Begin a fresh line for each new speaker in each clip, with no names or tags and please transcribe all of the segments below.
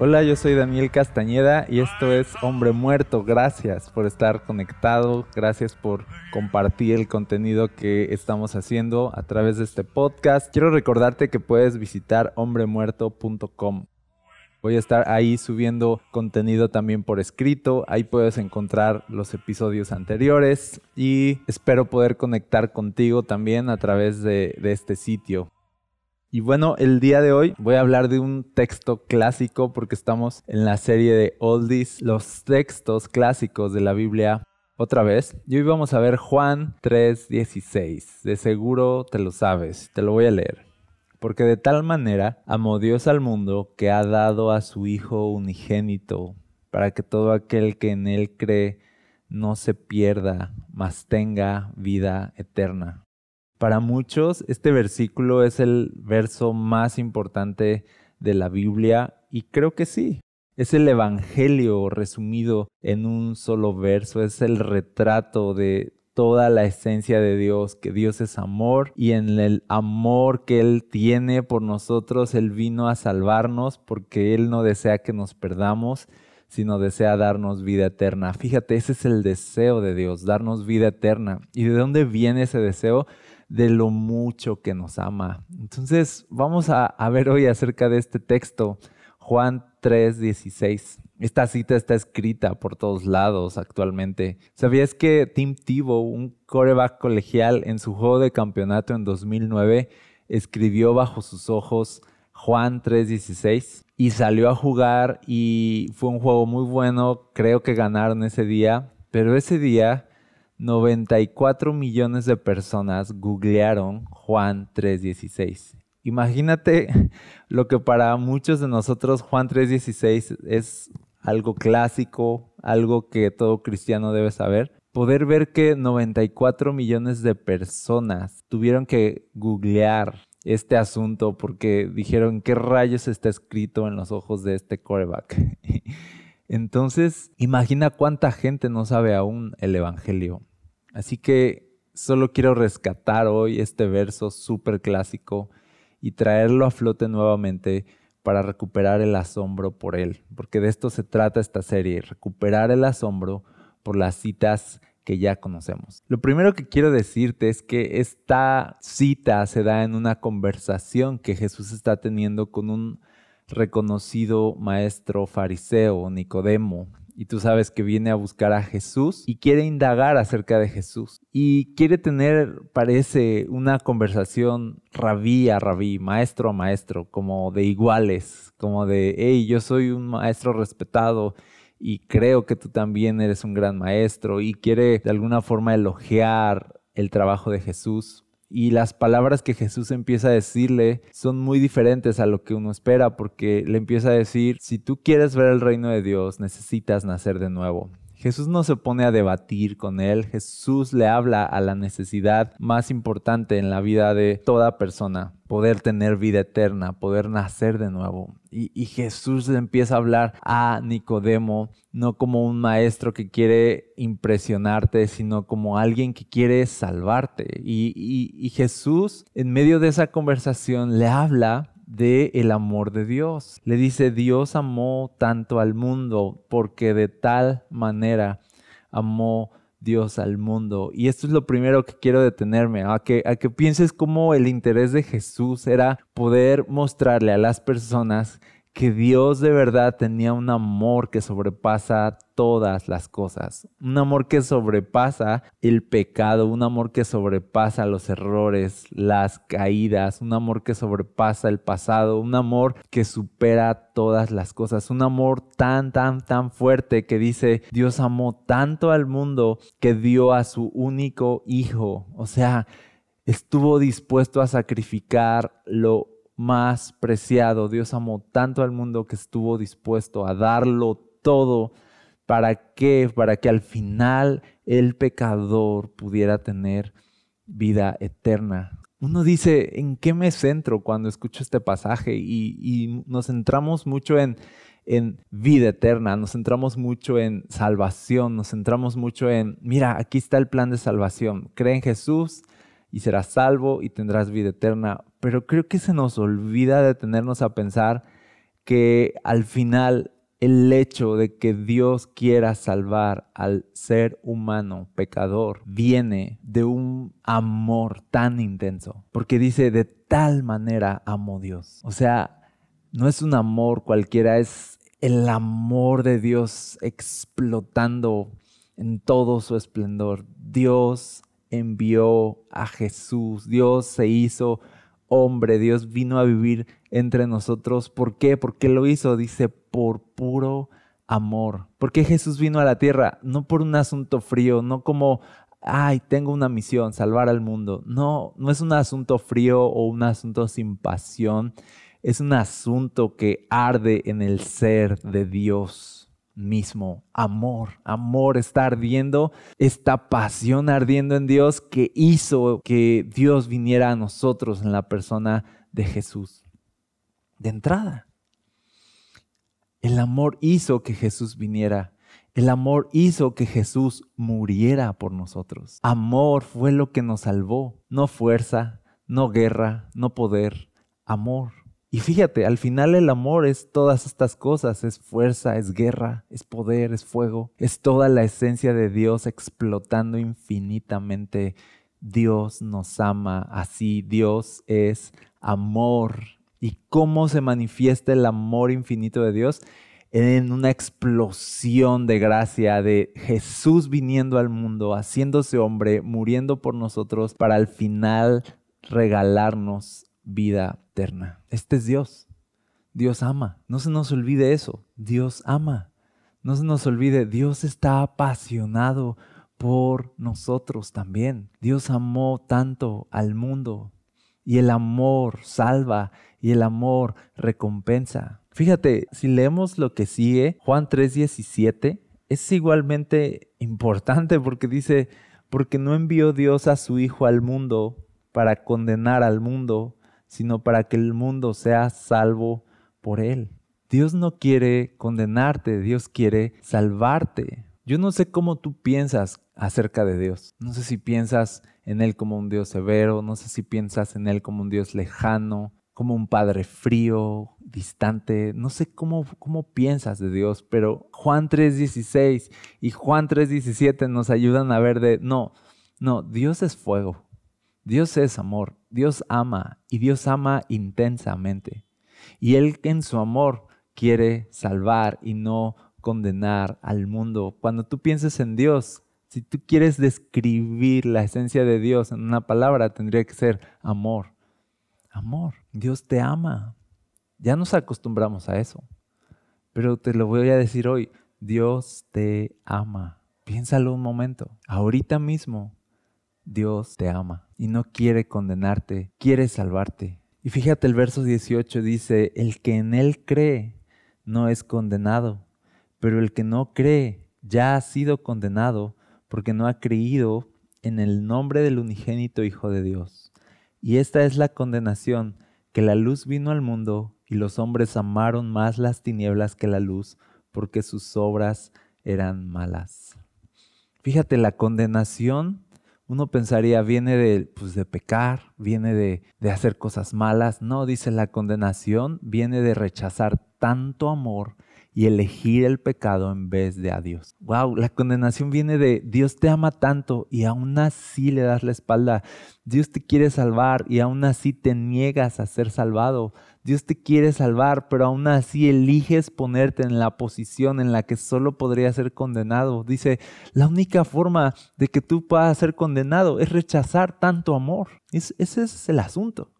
Hola, yo soy Daniel Castañeda y esto es Hombre Muerto. Gracias por estar conectado, gracias por compartir el contenido que estamos haciendo a través de este podcast. Quiero recordarte que puedes visitar hombremuerto.com. Voy a estar ahí subiendo contenido también por escrito. Ahí puedes encontrar los episodios anteriores y espero poder conectar contigo también a través de, este sitio. Y bueno, el día de hoy voy a hablar de un texto clásico porque estamos en la serie de Oldies, los textos clásicos de la Biblia otra vez. Y hoy vamos a ver Juan 3:16. De seguro te lo sabes, te lo voy a leer. Porque de tal manera amó Dios al mundo que ha dado a su Hijo unigénito, para que todo aquel que en Él cree no se pierda, mas tenga vida eterna. Para muchos, este versículo es el verso más importante de la Biblia y creo que sí. Es el Evangelio resumido en un solo verso, es el retrato de toda la esencia de Dios, que Dios es amor y en el amor que Él tiene por nosotros, Él vino a salvarnos porque Él no desea que nos perdamos, sino desea darnos vida eterna. Fíjate, ese es el deseo de Dios, darnos vida eterna. ¿Y de dónde viene ese deseo? de lo mucho que nos ama. Entonces, vamos a, ver hoy acerca de este texto, Juan 3:16. Esta cita está escrita por todos lados actualmente. ¿Sabías que Tim Tebow, un coreback colegial en su juego de campeonato en 2009, escribió bajo sus ojos Juan 3:16 y salió a jugar y fue un juego muy bueno, creo que ganaron ese día, pero ese día 94 millones de personas googlearon Juan 3.16. Imagínate lo que para muchos de nosotros Juan 3.16 es algo clásico, algo que todo cristiano debe saber. Poder ver que 94 millones de personas tuvieron que googlear este asunto porque dijeron qué rayos está escrito en los ojos de este coreback. Entonces, imagina cuánta gente no sabe aún el Evangelio. Así que solo quiero rescatar hoy este verso súper clásico y traerlo a flote nuevamente para recuperar el asombro por él, porque de esto se trata esta serie, recuperar el asombro por las citas que ya conocemos. Lo primero que quiero decirte es que esta cita se da en una conversación que Jesús está teniendo con un reconocido maestro fariseo, Nicodemo, y tú sabes que viene a buscar a Jesús y quiere indagar acerca de Jesús y quiere tener, parece, una conversación rabí a rabí, maestro a maestro, como de iguales, como de, hey, yo soy un maestro respetado y creo que tú también eres un gran maestro y quiere de alguna forma elogiar el trabajo de Jesús y las palabras que Jesús empieza a decirle son muy diferentes a lo que uno espera porque le empieza a decir, si tú quieres ver el reino de Dios, necesitas nacer de nuevo. Jesús no se pone a debatir con él, Jesús le habla a la necesidad más importante en la vida de toda persona, poder tener vida eterna, poder nacer de nuevo. Y, Jesús le empieza a hablar a Nicodemo, no como un maestro que quiere impresionarte, sino como alguien que quiere salvarte. Y Jesús, en medio de esa conversación, le habla de el amor de Dios. Le dice, Dios amó tanto al mundo porque de tal manera amó Dios al mundo. Y esto es lo primero que quiero detenerme, a que, a que pienses cómo el interés de Jesús era poder mostrarle a las personas que Dios de verdad tenía un amor que sobrepasa todas las cosas, un amor que sobrepasa el pecado, un amor que sobrepasa los errores, las caídas, un amor que sobrepasa el pasado, un amor que supera todas las cosas, un amor tan, tan, tan fuerte que dice, Dios amó tanto al mundo que dio a su único hijo, o sea, estuvo dispuesto a sacrificar lo más preciado. Dios amó tanto al mundo que estuvo dispuesto a darlo todo. ¿Para? Para que al final el pecador pudiera tener vida eterna. Uno dice, ¿en qué me centro cuando escucho este pasaje? Y, nos centramos mucho en, en vida eterna, nos centramos mucho en salvación, nos centramos mucho en, mira, aquí está el plan de salvación. Cree en Jesús y serás salvo y tendrás vida eterna. Pero creo que se nos olvida detenernos a pensar que al final el hecho de que Dios quiera salvar al ser humano pecador viene de un amor tan intenso. Porque dice, de tal manera amo Dios. O sea, no es un amor cualquiera, es el amor de Dios explotando en todo su esplendor. Dios envió a Jesús. Dios se hizo hombre, Dios vino a vivir entre nosotros. ¿Por qué? Porque lo hizo, dice, por puro amor. ¿Por qué Jesús vino a la tierra? No por un asunto frío, no como, ay, tengo una misión, salvar al mundo. No, no es un asunto frío o un asunto sin pasión. Es un asunto que arde en el ser de Dios mismo, amor, amor está ardiendo, esta pasión ardiendo en Dios que hizo que Dios viniera a nosotros en la persona de Jesús. De entrada, el amor hizo que Jesús viniera. El amor hizo que Jesús muriera por nosotros. Amor fue lo que nos salvó, no fuerza, no guerra, no poder, amor. Y fíjate, al final el amor es todas estas cosas, es fuerza, es guerra, es poder, es fuego, es toda la esencia de Dios explotando infinitamente. Dios nos ama así, Dios es amor. ¿Y cómo se manifiesta el amor infinito de Dios? En una explosión de gracia de Jesús viniendo al mundo, haciéndose hombre, muriendo por nosotros, para al final regalarnos vida eterna. Este es Dios. Dios ama. No se nos olvide eso. Dios ama. No se nos olvide, Dios está apasionado por nosotros también. Dios amó tanto al mundo y el amor salva y el amor recompensa. Fíjate, si leemos lo que sigue, Juan 3:17, es igualmente importante porque dice, porque no envió Dios a su Hijo al mundo para condenar al mundo, sino para que el mundo sea salvo por él. Dios no quiere condenarte, Dios quiere salvarte. Yo no sé cómo tú piensas acerca de Dios. No sé si piensas en Él como un Dios severo, no sé si piensas en Él como un Dios lejano, como un Padre frío, distante. No sé cómo, cómo piensas de Dios, pero Juan 3.16 y Juan 3.17 nos ayudan a ver de, no, no, Dios es fuego. Dios es amor, Dios ama y Dios ama intensamente. Y Él en su amor quiere salvar y no condenar al mundo. Cuando tú pienses en Dios, si tú quieres describir la esencia de Dios en una palabra, tendría que ser amor. Amor. Dios te ama. Ya nos acostumbramos a eso. Pero te lo voy a decir hoy. Dios te ama. Piénsalo un momento. Ahorita mismo Dios te ama y no quiere condenarte, quiere salvarte. Y fíjate el verso 18 dice, el que en Él cree no es condenado, pero el que no cree ya ha sido condenado porque no ha creído en el nombre del unigénito Hijo de Dios. Y esta es la condenación, que la luz vino al mundo y los hombres amaron más las tinieblas que la luz porque sus obras eran malas. Fíjate, la condenación uno pensaría, viene de, pues, de pecar, viene de, de hacer cosas malas. No, dice la condenación, viene de rechazar tanto amor y elegir el pecado en vez de a Dios. Wow, la condenación viene de Dios te ama tanto y aún así le das la espalda. Dios te quiere salvar y aún así te niegas a ser salvado. Dios te quiere salvar, pero aún así eliges ponerte en la posición en la que solo podría ser condenado. Dice, la única forma de que tú puedas ser condenado es rechazar tanto amor. ese es el asunto.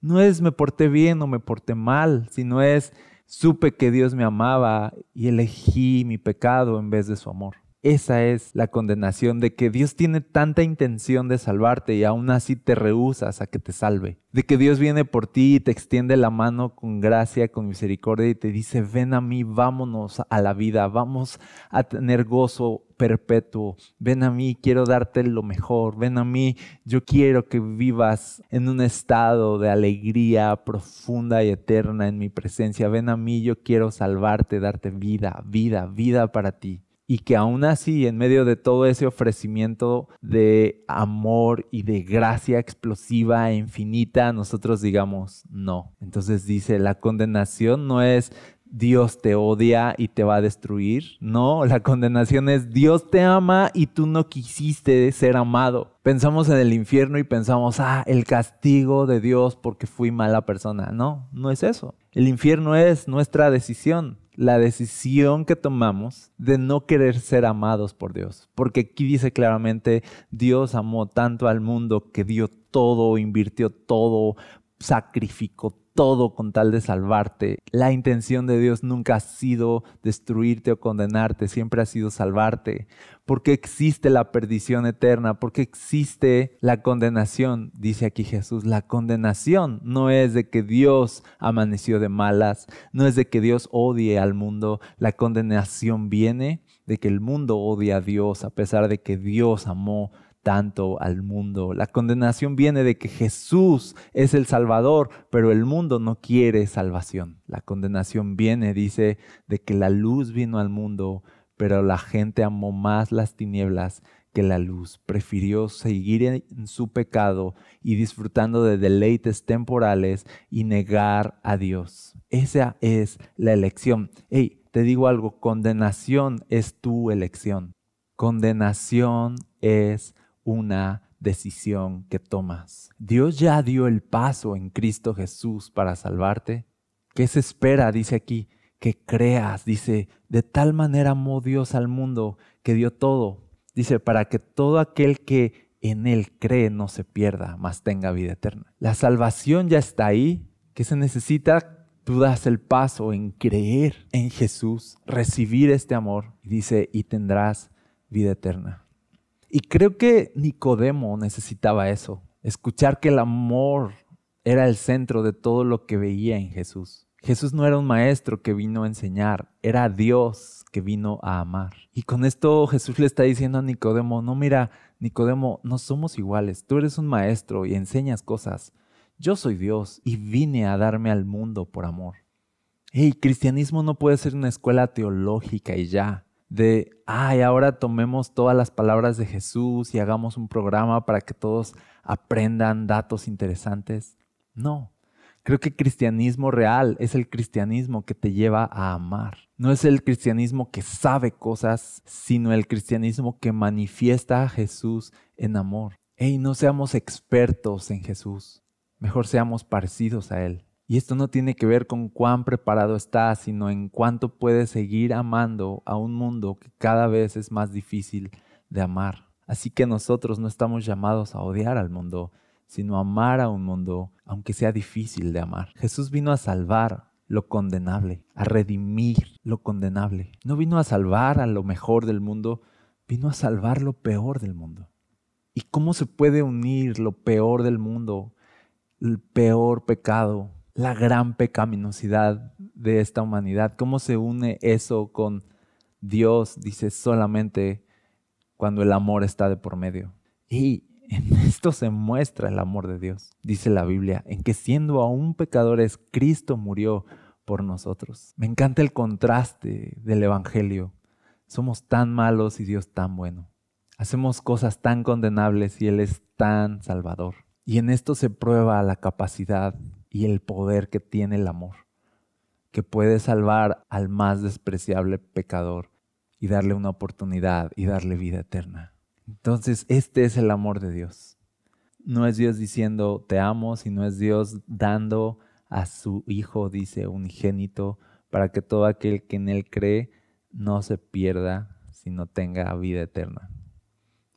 No es me porté bien o me porté mal, sino es supe que Dios me amaba y elegí mi pecado en vez de su amor. Esa es la condenación de que Dios tiene tanta intención de salvarte y aún así te rehusas a que te salve. De que Dios viene por ti y te extiende la mano con gracia, con misericordia y te dice, ven a mí, vámonos a la vida, vamos a tener gozo perpetuo. Ven a mí, quiero darte lo mejor. Ven a mí, yo quiero que vivas en un estado de alegría profunda y eterna en mi presencia. Ven a mí, yo quiero salvarte, darte vida, vida, vida para ti y que aún así, en medio de todo ese ofrecimiento de amor y de gracia explosiva e infinita, nosotros digamos no. Entonces dice, la condenación no es Dios te odia y te va a destruir. No, la condenación es Dios te ama y tú no quisiste ser amado. Pensamos en el infierno y pensamos, ah, el castigo de Dios porque fui mala persona. No, no es eso. El infierno es nuestra decisión la decisión que tomamos de no querer ser amados por Dios. Porque aquí dice claramente, Dios amó tanto al mundo que dio todo, invirtió todo, sacrificó todo con tal de salvarte. La intención de Dios nunca ha sido destruirte o condenarte, siempre ha sido salvarte. Porque existe la perdición eterna, porque existe la condenación, dice aquí Jesús. La condenación no es de que Dios amaneció de malas, no es de que Dios odie al mundo. La condenación viene de que el mundo odia a Dios a pesar de que Dios amó tanto al mundo. La condenación viene de que Jesús es el Salvador, pero el mundo no quiere salvación. La condenación viene, dice, de que la luz vino al mundo, pero la gente amó más las tinieblas que la luz. Prefirió seguir en su pecado y disfrutando de deleites temporales y negar a Dios. Esa es la elección. Hey, te digo algo, condenación es tu elección. Condenación es una decisión que tomas. Dios ya dio el paso en Cristo Jesús para salvarte. ¿Qué se espera? Dice aquí, que creas. Dice, de tal manera amó Dios al mundo que dio todo. Dice, para que todo aquel que en Él cree no se pierda, mas tenga vida eterna. La salvación ya está ahí. ¿Qué se necesita? Tú das el paso en creer en Jesús, recibir este amor. Dice, y tendrás vida eterna. Y creo que Nicodemo necesitaba eso, escuchar que el amor era el centro de todo lo que veía en Jesús. Jesús no era un maestro que vino a enseñar, era Dios que vino a amar. Y con esto Jesús le está diciendo a Nicodemo, no mira, Nicodemo, no somos iguales, tú eres un maestro y enseñas cosas. Yo soy Dios y vine a darme al mundo por amor. El cristianismo no puede ser una escuela teológica y ya de, ay, ahora tomemos todas las palabras de Jesús y hagamos un programa para que todos aprendan datos interesantes. No, creo que cristianismo real es el cristianismo que te lleva a amar. No es el cristianismo que sabe cosas, sino el cristianismo que manifiesta a Jesús en amor. Ey, no seamos expertos en Jesús, mejor seamos parecidos a Él. Y esto no tiene que ver con cuán preparado estás, sino en cuánto puedes seguir amando a un mundo que cada vez es más difícil de amar. Así que nosotros no estamos llamados a odiar al mundo, sino a amar a un mundo, aunque sea difícil de amar. Jesús vino a salvar lo condenable, a redimir lo condenable. No vino a salvar a lo mejor del mundo, vino a salvar lo peor del mundo. ¿Y cómo se puede unir lo peor del mundo, el peor pecado, la gran pecaminosidad de esta humanidad. ¿Cómo se une eso con Dios? Dice solamente cuando el amor está de por medio. Y en esto se muestra el amor de Dios, dice la Biblia, en que siendo aún pecadores, Cristo murió por nosotros. Me encanta el contraste del Evangelio. Somos tan malos y Dios tan bueno. Hacemos cosas tan condenables y Él es tan salvador. Y en esto se prueba la capacidad y el poder que tiene el amor. que puede salvar al más despreciable pecador y darle una oportunidad y darle vida eterna. Entonces, este es el amor de Dios. No es Dios diciendo te amo, sino es Dios dando a su Hijo, dice, unigénito, para que todo aquel que en Él cree no se pierda, sino tenga vida eterna.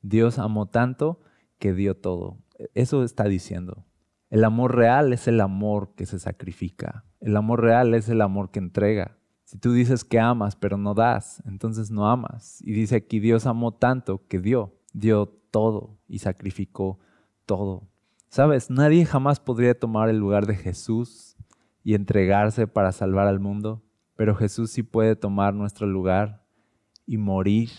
Dios amó tanto que dio todo. Eso está diciendo. El amor real es el amor que se sacrifica. El amor real es el amor que entrega. Si tú dices que amas pero no das, entonces no amas. Y dice aquí, Dios amó tanto que dio, dio todo y sacrificó todo. Sabes, nadie jamás podría tomar el lugar de Jesús y entregarse para salvar al mundo, pero Jesús sí puede tomar nuestro lugar y morir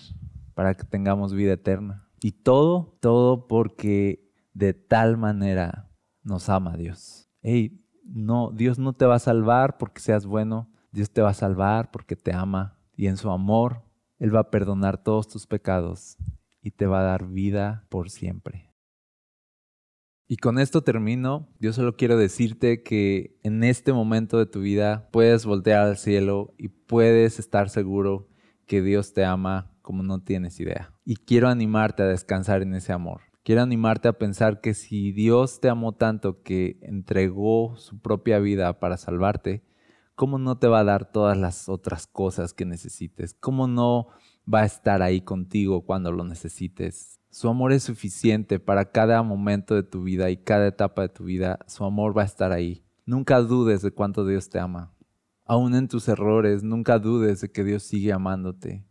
para que tengamos vida eterna. Y todo, todo porque de tal manera nos ama Dios. Hey, no, Dios no te va a salvar porque seas bueno, Dios te va a salvar porque te ama y en su amor Él va a perdonar todos tus pecados y te va a dar vida por siempre. Y con esto termino. Yo solo quiero decirte que en este momento de tu vida puedes voltear al cielo y puedes estar seguro que Dios te ama como no tienes idea. Y quiero animarte a descansar en ese amor. Quiero animarte a pensar que si Dios te amó tanto que entregó su propia vida para salvarte, ¿cómo no te va a dar todas las otras cosas que necesites? ¿Cómo no va a estar ahí contigo cuando lo necesites? Su amor es suficiente para cada momento de tu vida y cada etapa de tu vida. Su amor va a estar ahí. Nunca dudes de cuánto Dios te ama. Aún en tus errores, nunca dudes de que Dios sigue amándote.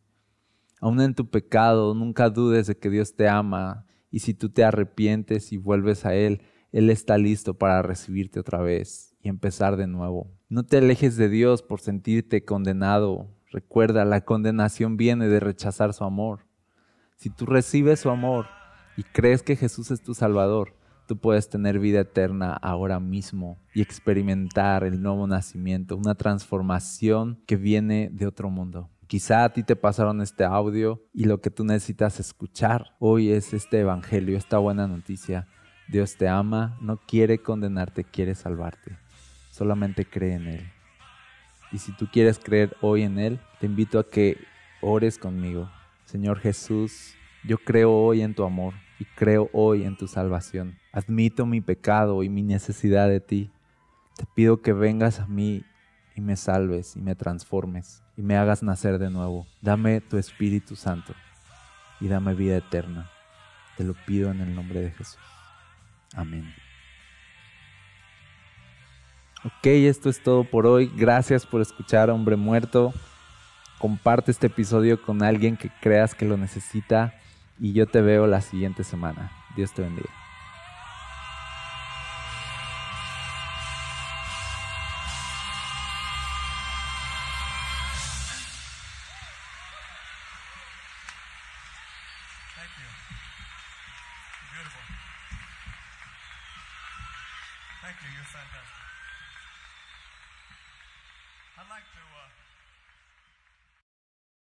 Aún en tu pecado, nunca dudes de que Dios te ama y si tú te arrepientes y vuelves a Él, Él está listo para recibirte otra vez y empezar de nuevo. No te alejes de Dios por sentirte condenado. Recuerda, la condenación viene de rechazar su amor. Si tú recibes su amor y crees que Jesús es tu Salvador, tú puedes tener vida eterna ahora mismo y experimentar el nuevo nacimiento, una transformación que viene de otro mundo. Quizá a ti te pasaron este audio y lo que tú necesitas escuchar hoy es este evangelio, esta buena noticia. Dios te ama, no quiere condenarte, quiere salvarte. Solamente cree en Él. Y si tú quieres creer hoy en Él, te invito a que ores conmigo. Señor Jesús, yo creo hoy en tu amor y creo hoy en tu salvación. Admito mi pecado y mi necesidad de ti. Te pido que vengas a mí y me salves y me transformes y me hagas nacer de nuevo. Dame tu Espíritu Santo y dame vida eterna. Te lo pido en el nombre de Jesús. Amén. Ok, esto es todo por hoy. Gracias por escuchar Hombre Muerto. Comparte este episodio con alguien que creas que lo necesita y yo te veo la siguiente semana. Dios te bendiga.